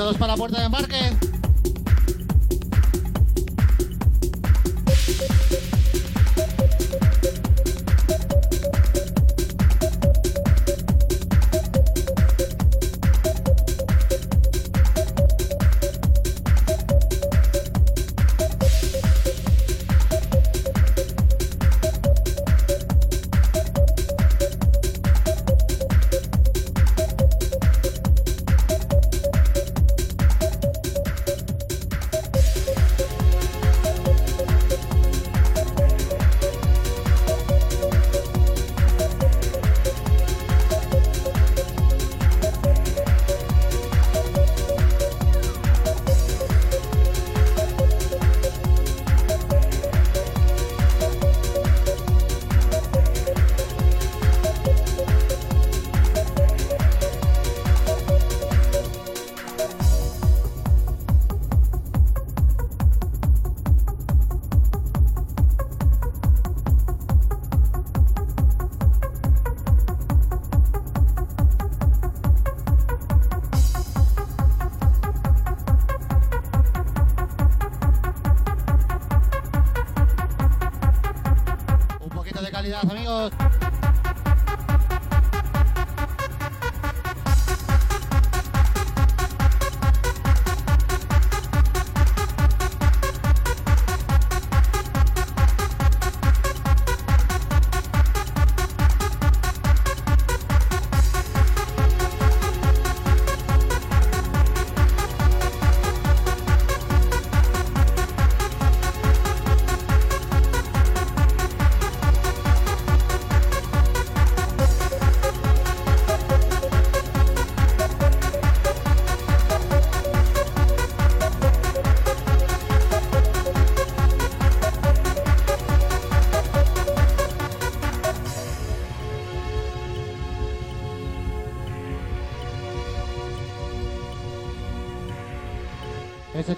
todos para la puerta de embarque.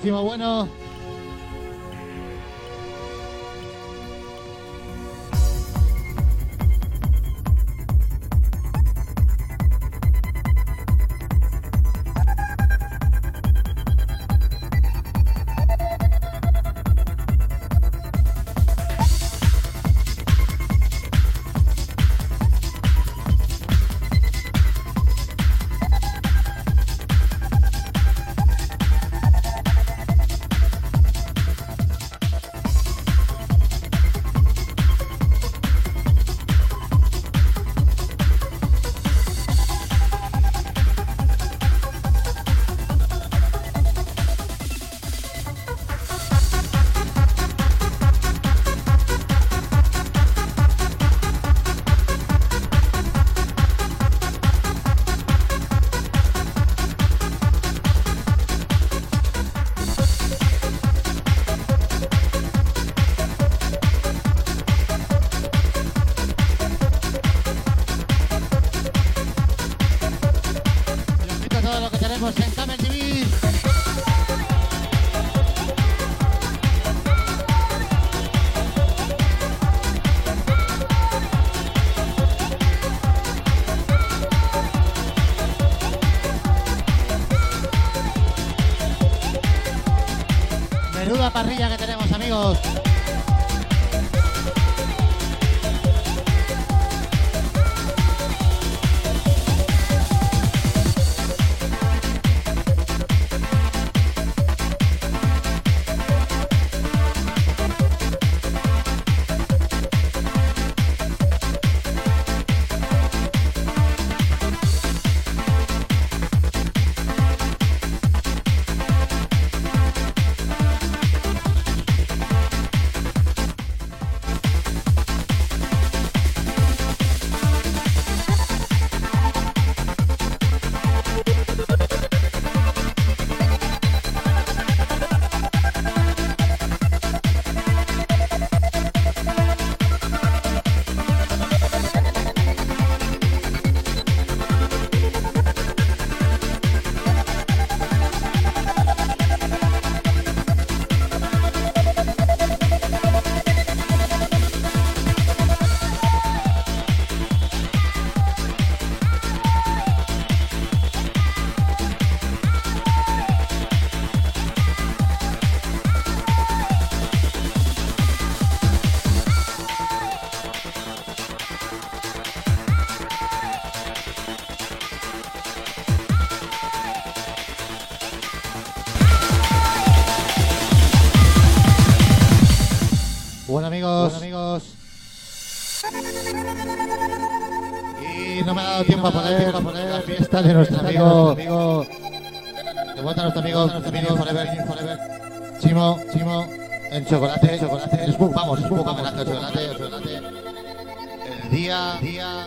Ese chimo bueno. Dado tiempo a poner, la fiesta de nuestro amigo, de vuelta a nuestro amigo, nuestro amigo Forever, Forever. Chimo, Chimo, en chocolate, chocolate, un- vamos, poco homenaje al chocolate, chocolate. El día, día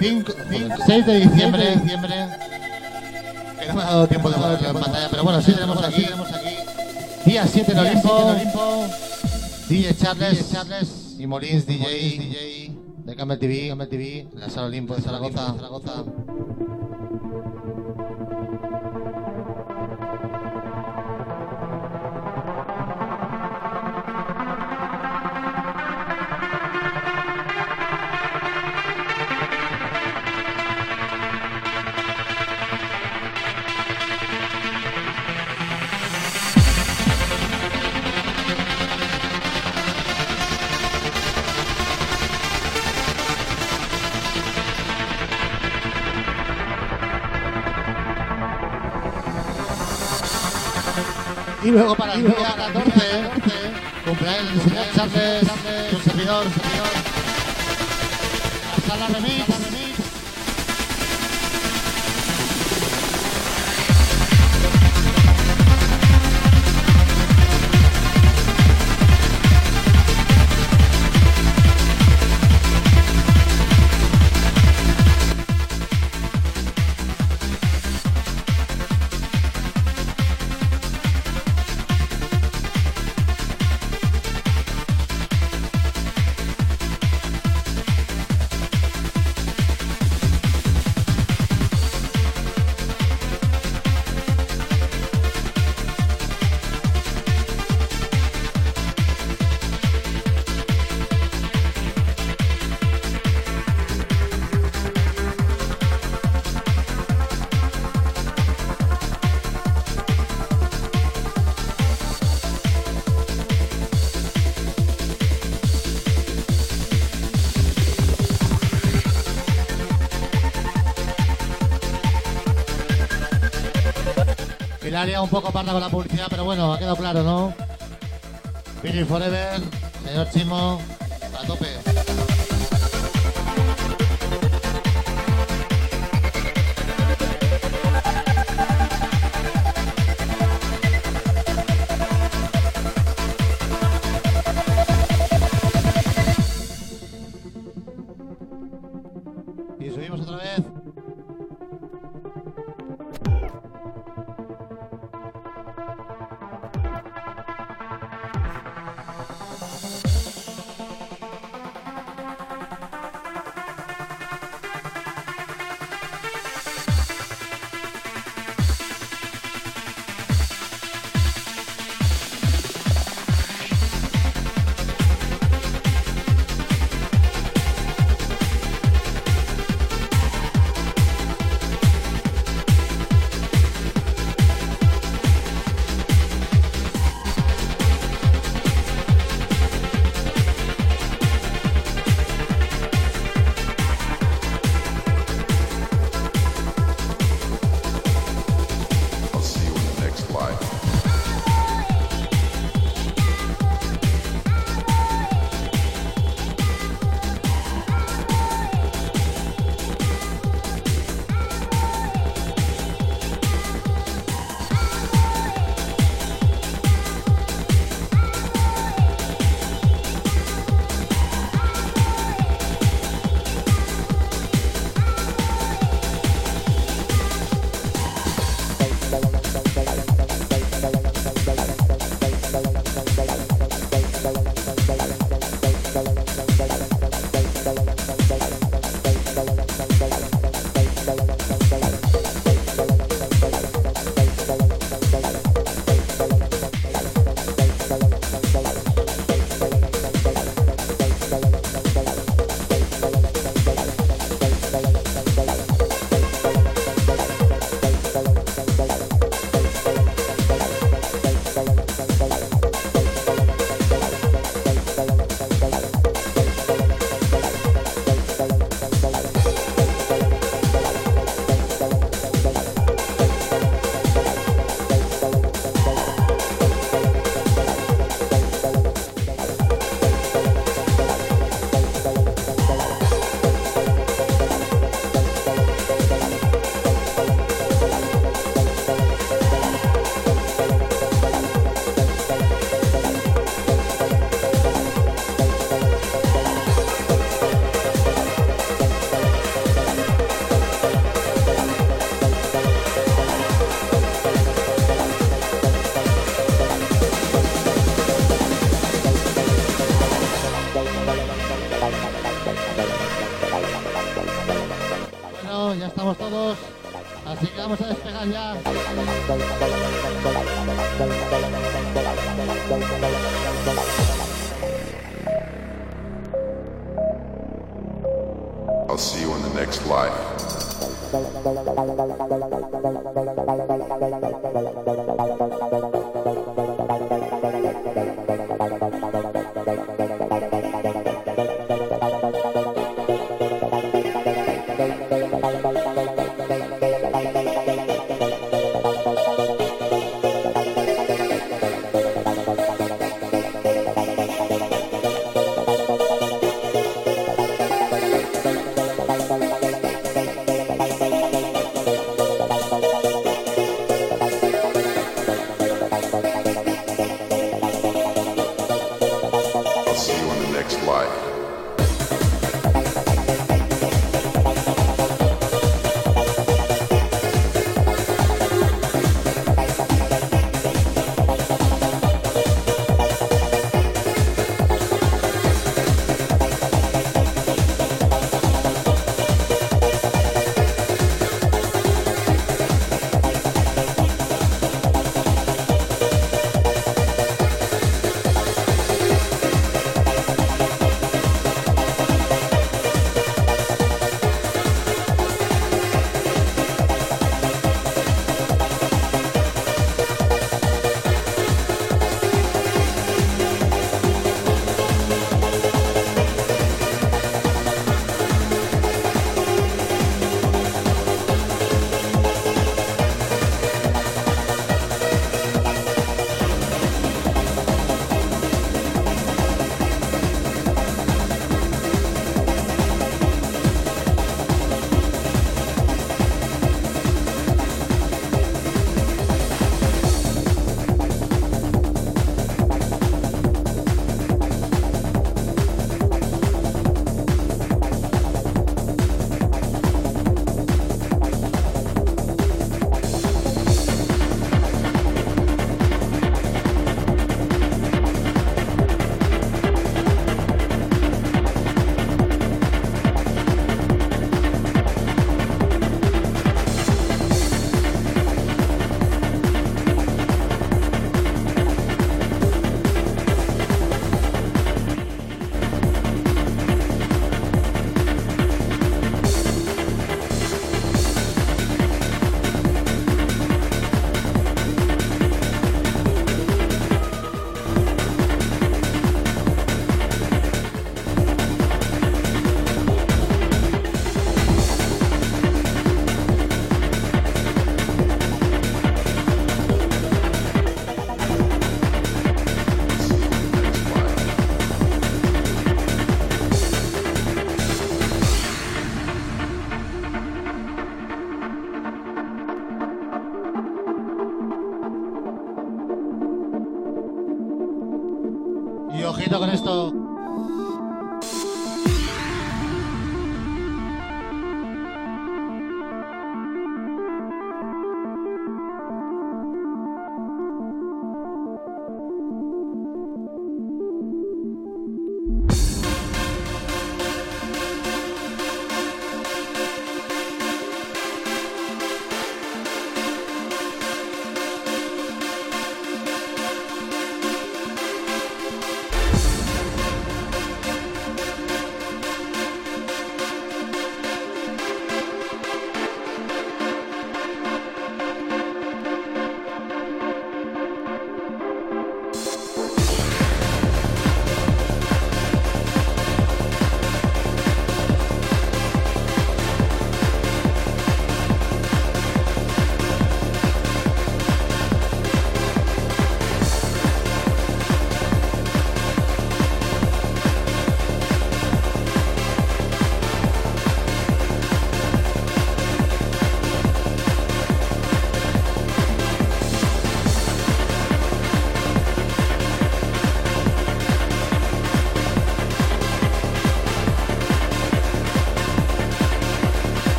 5, 6 de diciembre, diciembre. Que no me ha dado tiempo de ponerlo en pantalla, pero bueno, sí tenemos aquí. Día 7 en Olimpo. DJ Charles, Charles. Y Molins DJ, DJ de Camel TV, Camel TV, la sala Olimpo de Zaragoza, Zaragoza. Y luego para el día 14, cumpleaños señor Charles, un servidor, servidor. La sala remix. Un poco parda con la publicidad, pero bueno, ha quedado claro, ¿no? Billy Forever, señor Chimo, a tope.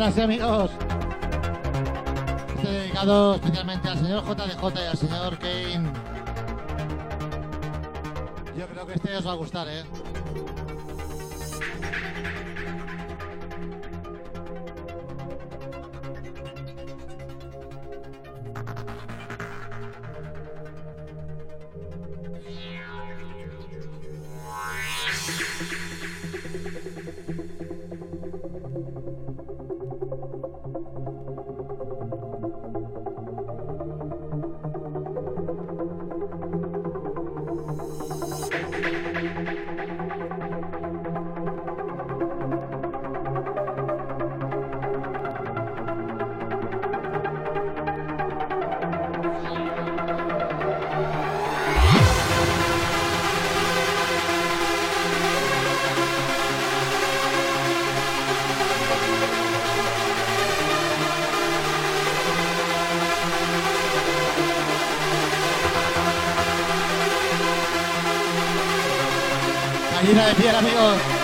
Gracias amigos. Este dedicado especialmente al señor JDJ y al señor Kane. Yo creo que este os va a gustar, ¿eh? gallina de piel, amigos.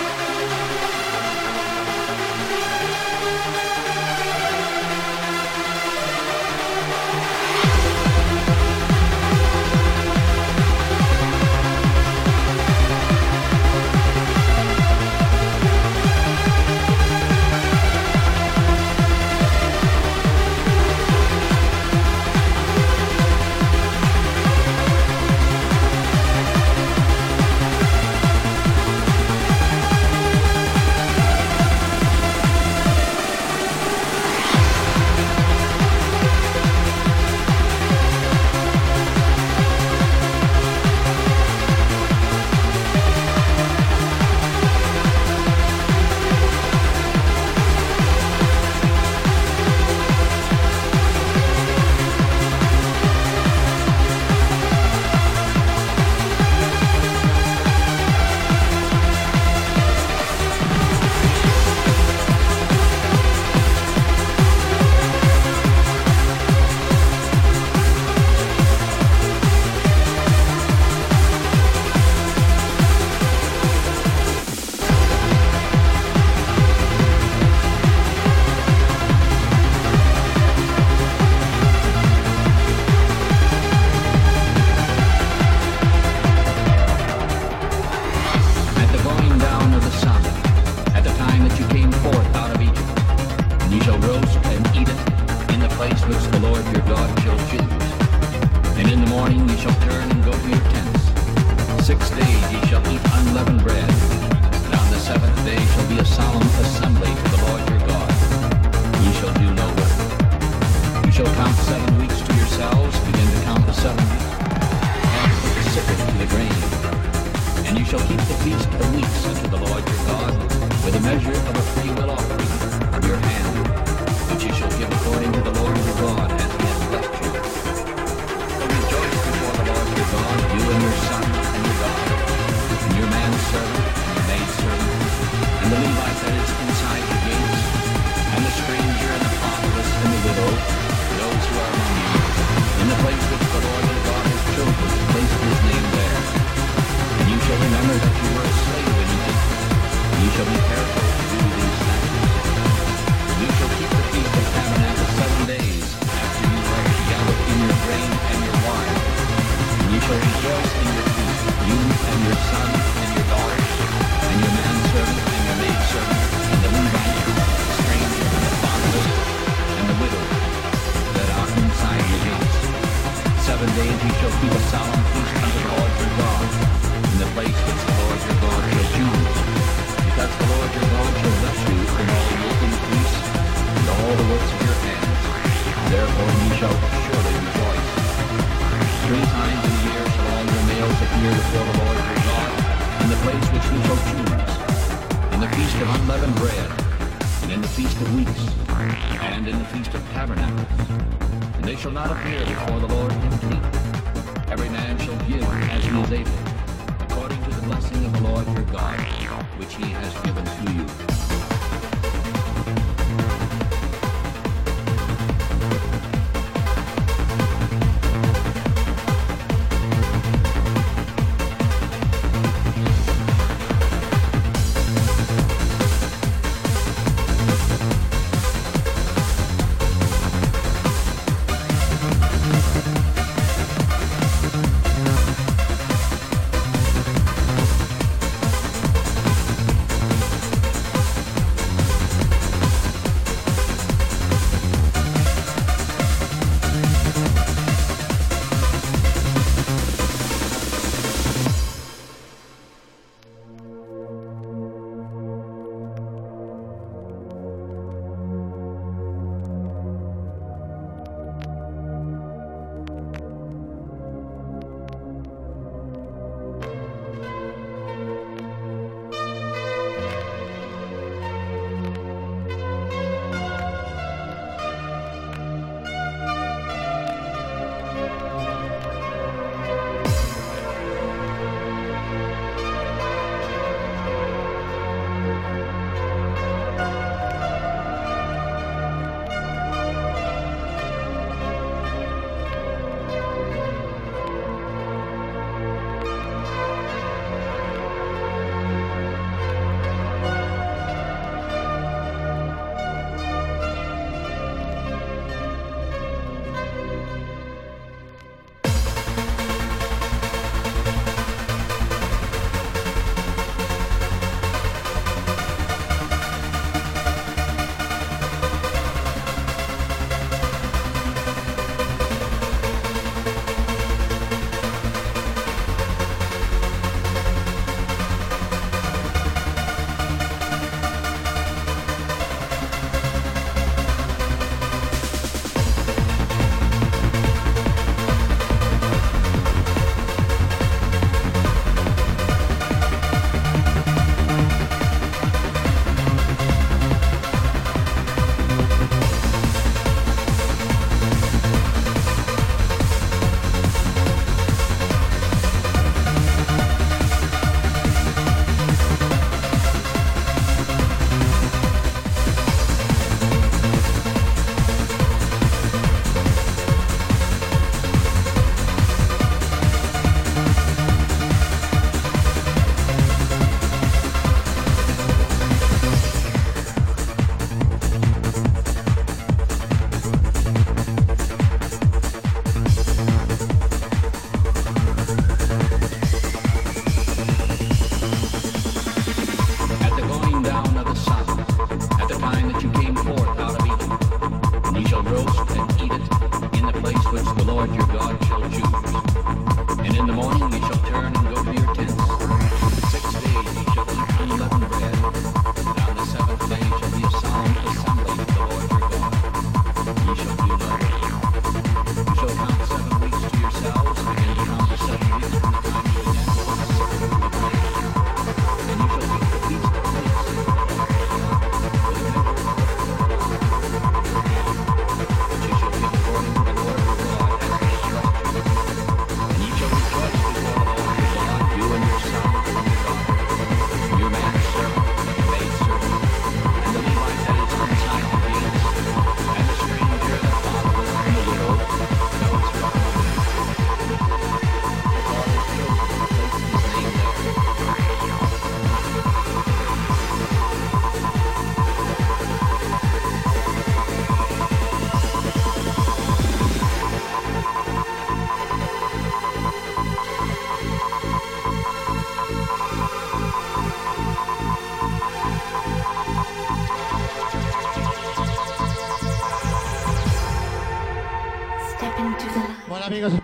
the Lord your God shall choose. And in the morning we shall turn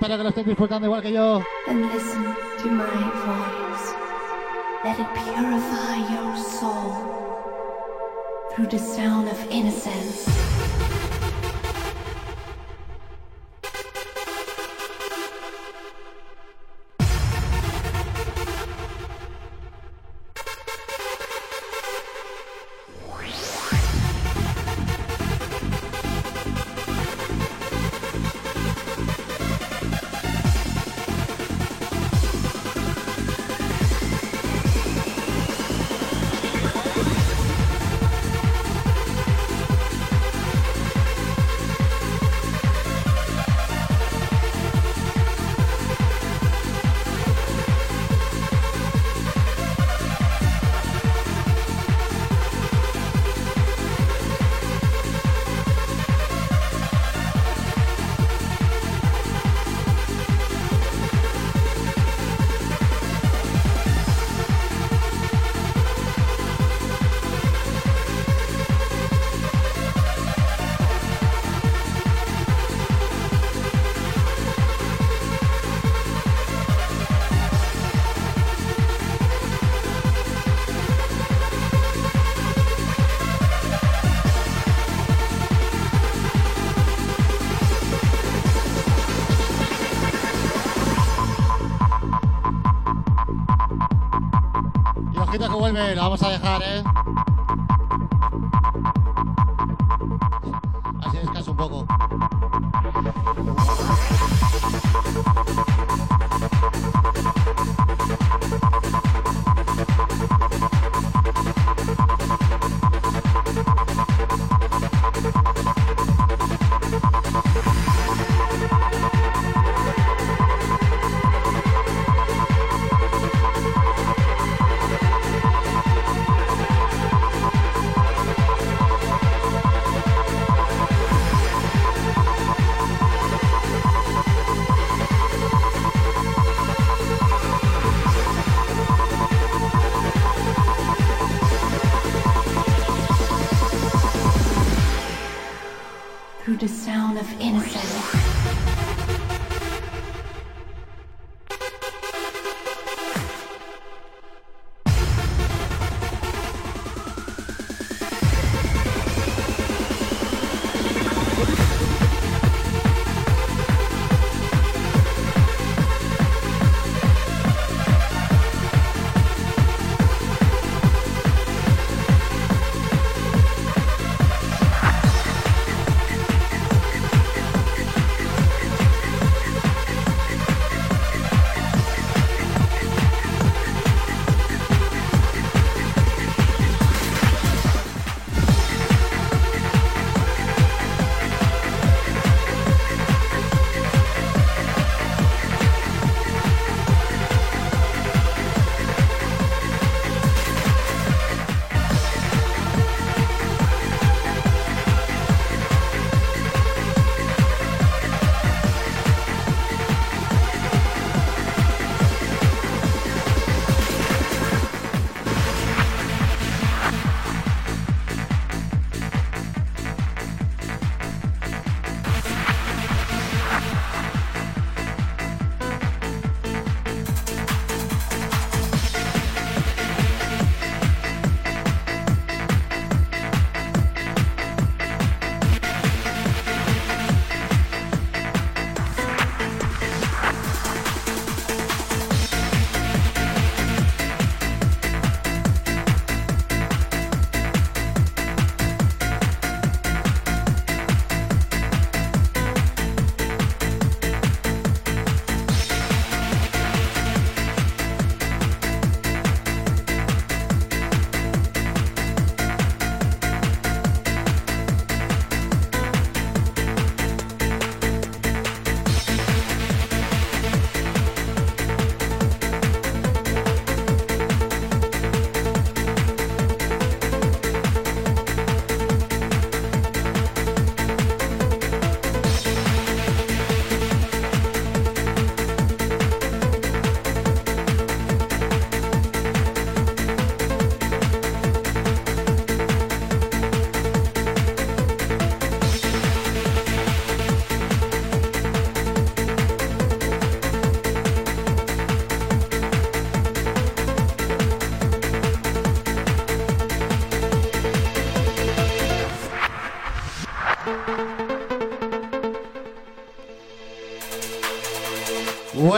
Espero que lo estéis disfrutando igual que yo. vamos a dejar, ¿eh?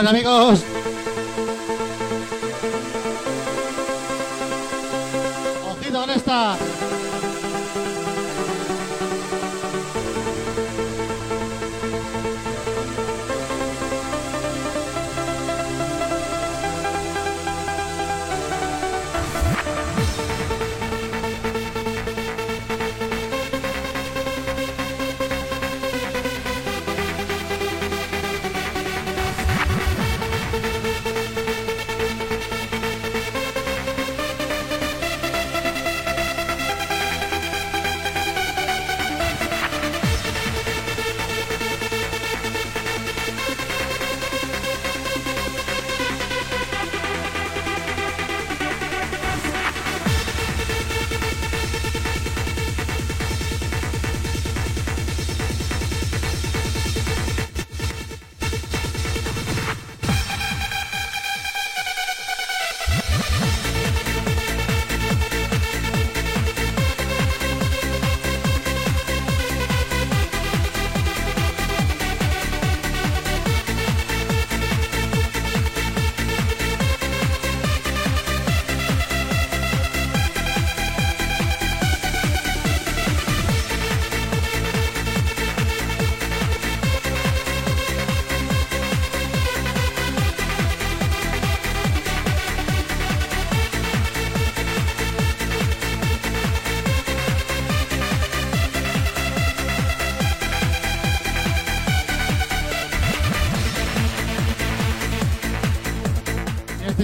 Amigos, ojito con esta.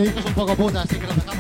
Es un poco puta, así que lo dejamos.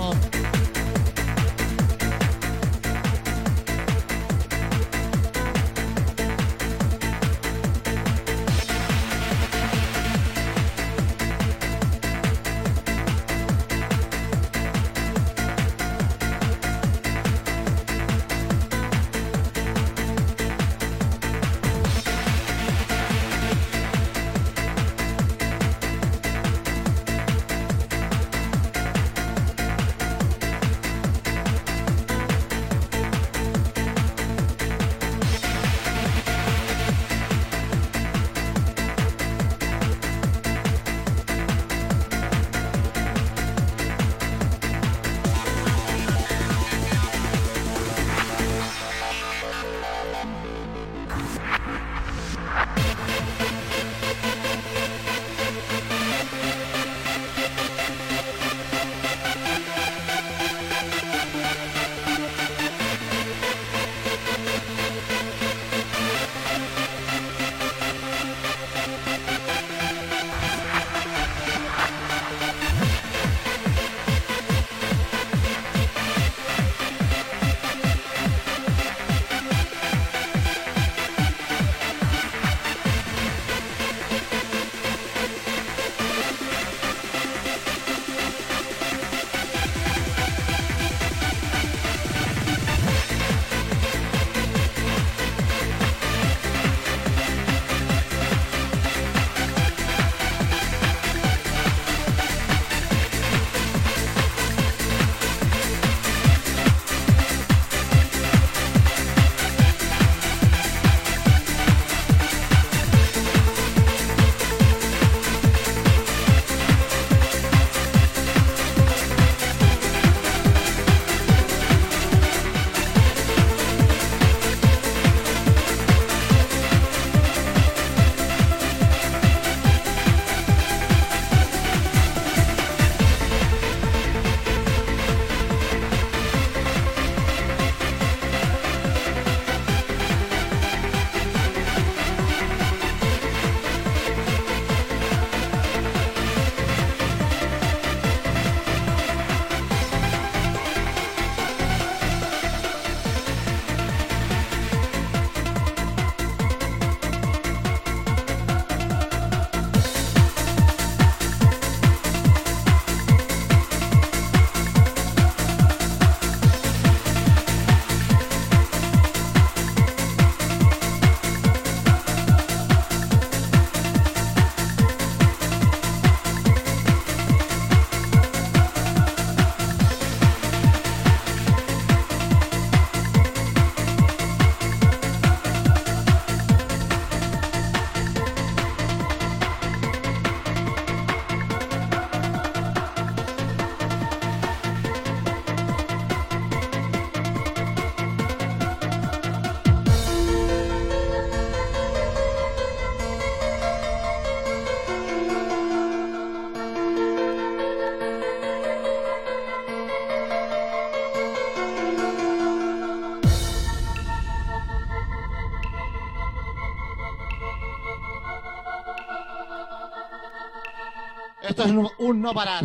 Esto es un, no parar.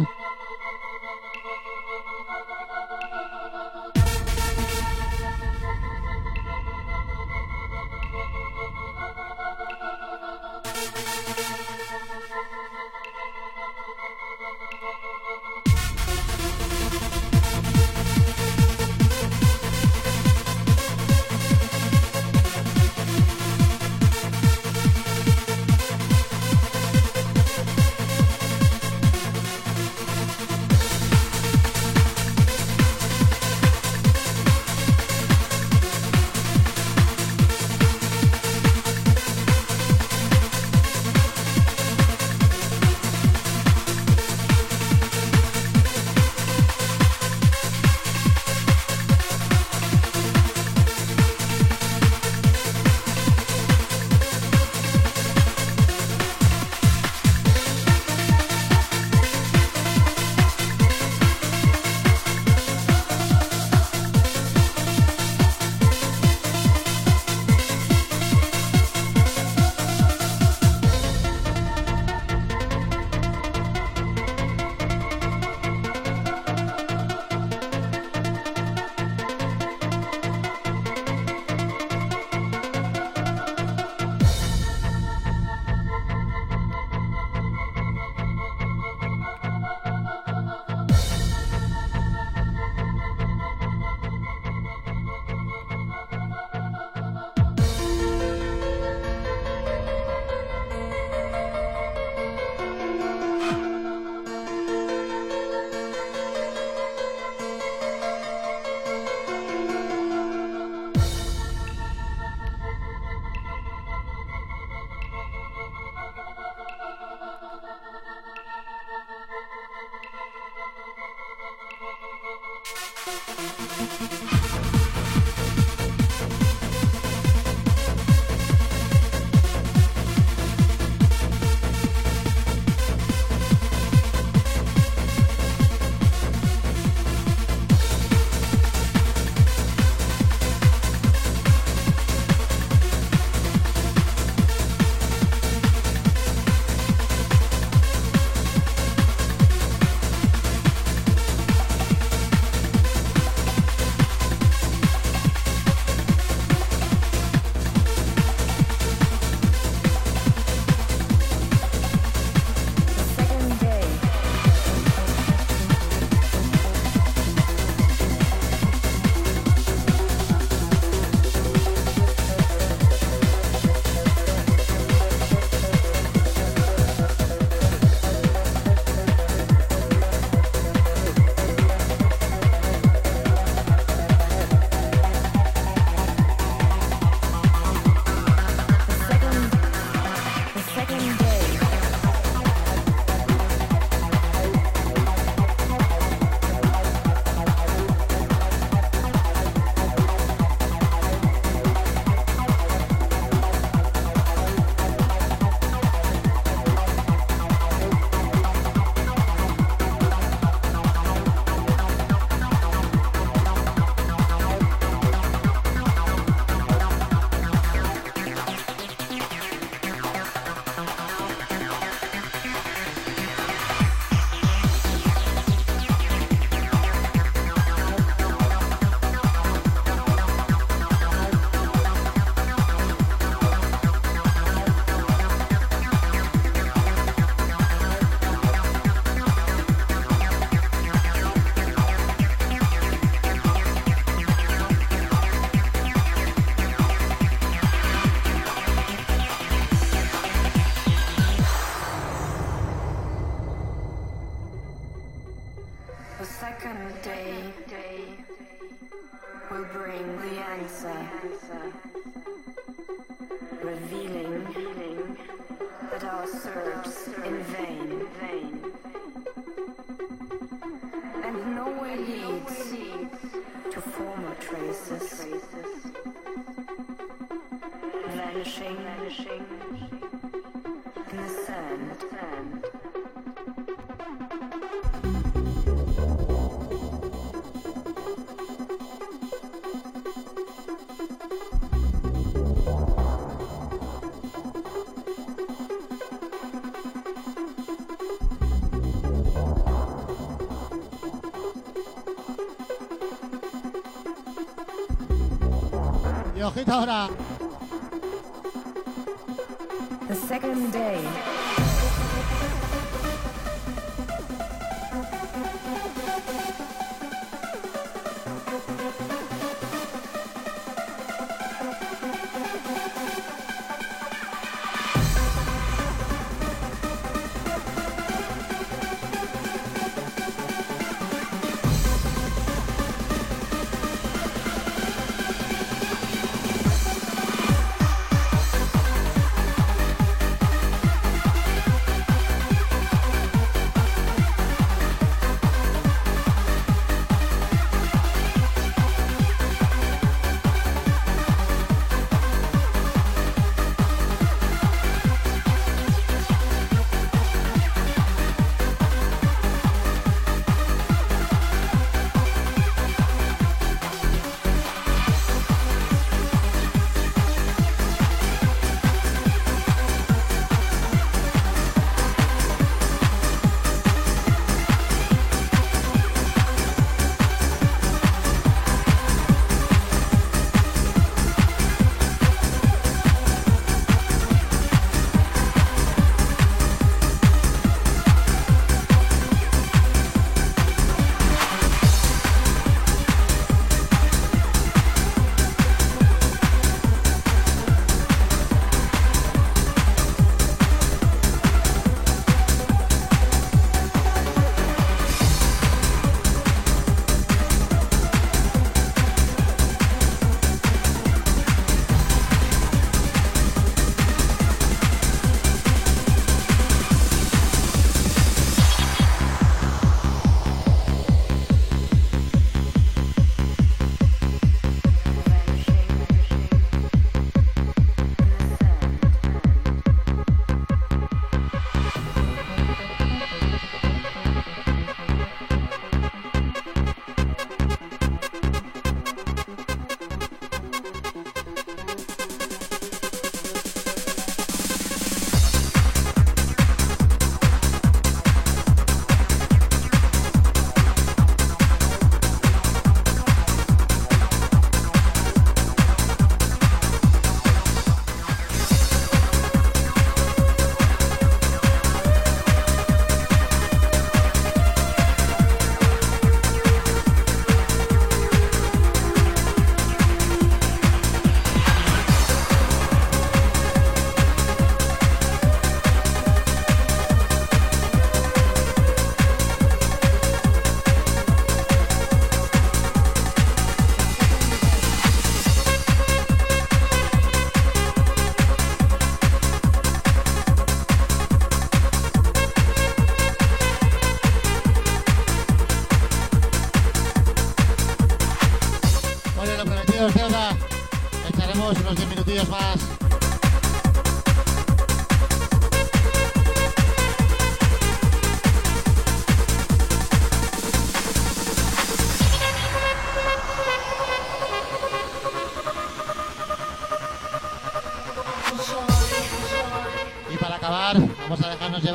黑桃的。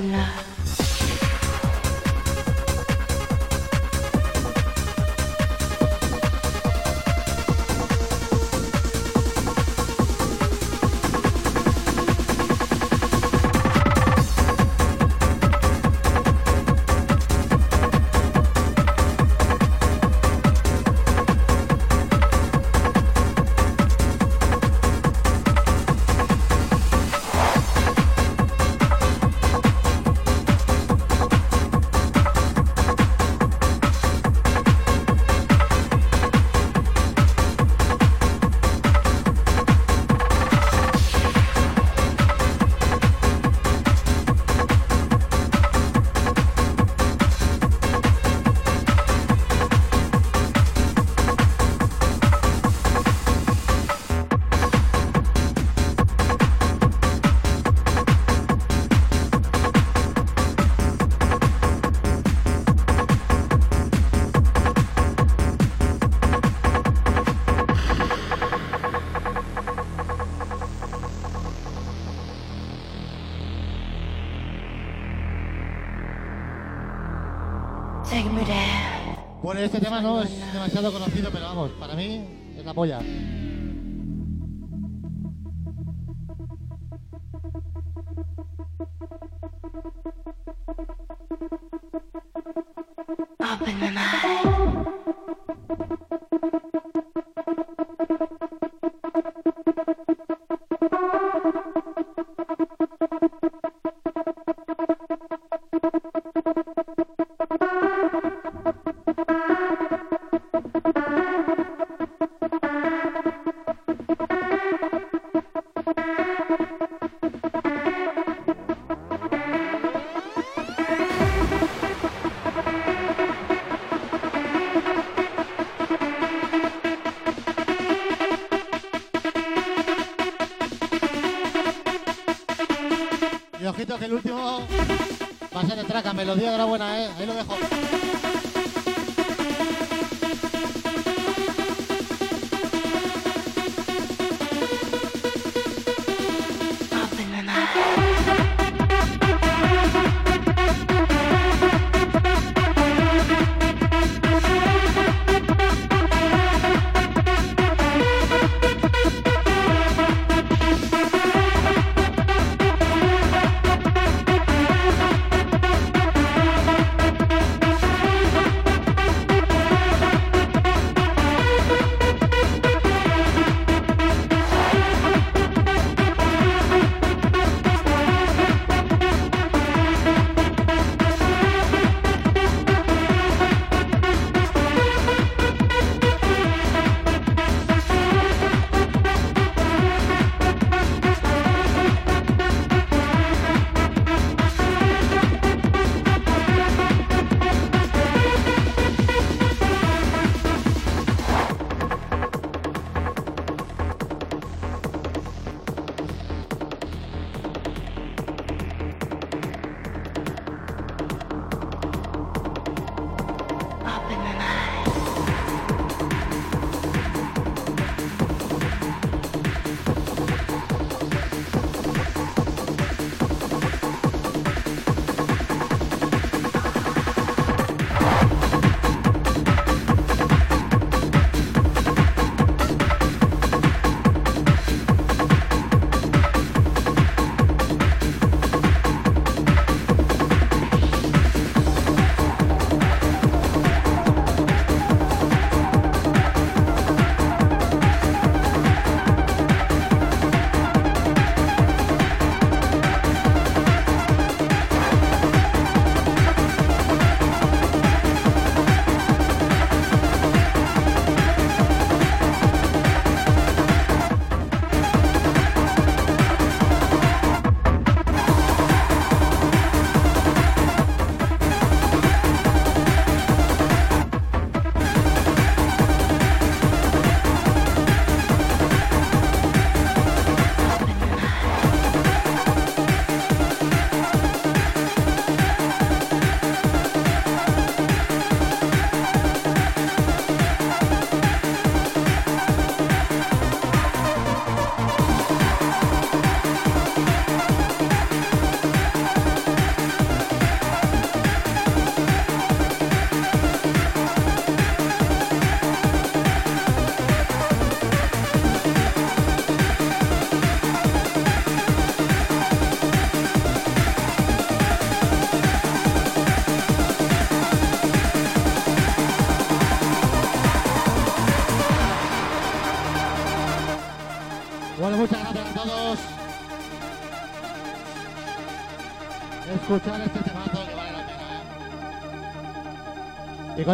alive. Este tema no es demasiado conocido, pero vamos, para mí es la polla.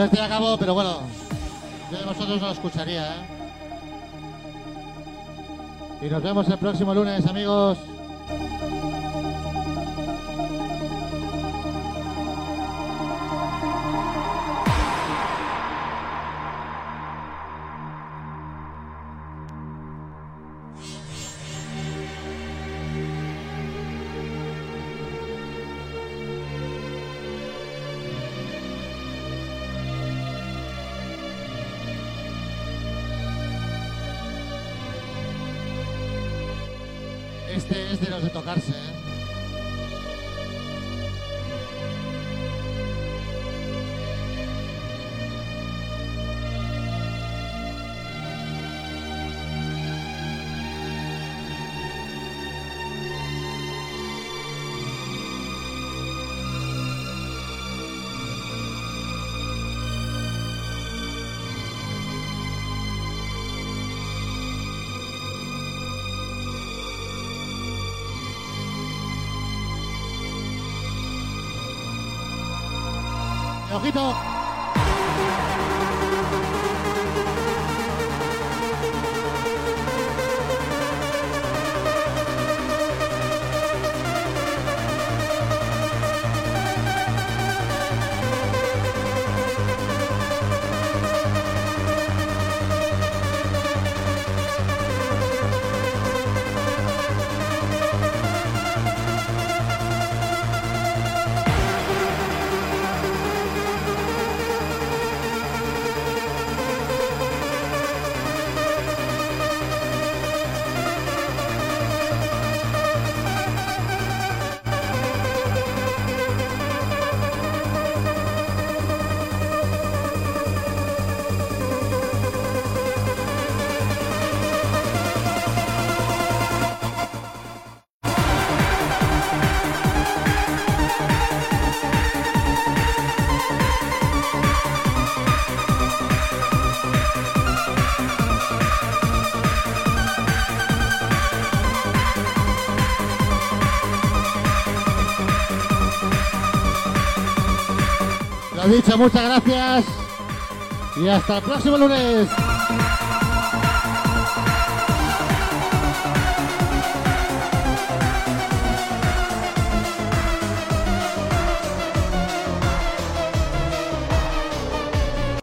Este ya acabo, pero bueno, yo de vosotros no lo escucharía, ¿eh? Y nos vemos el próximo lunes, amigos. Este es de los de tocarse, ¿eh? Muchas gracias. Y hasta el próximo lunes.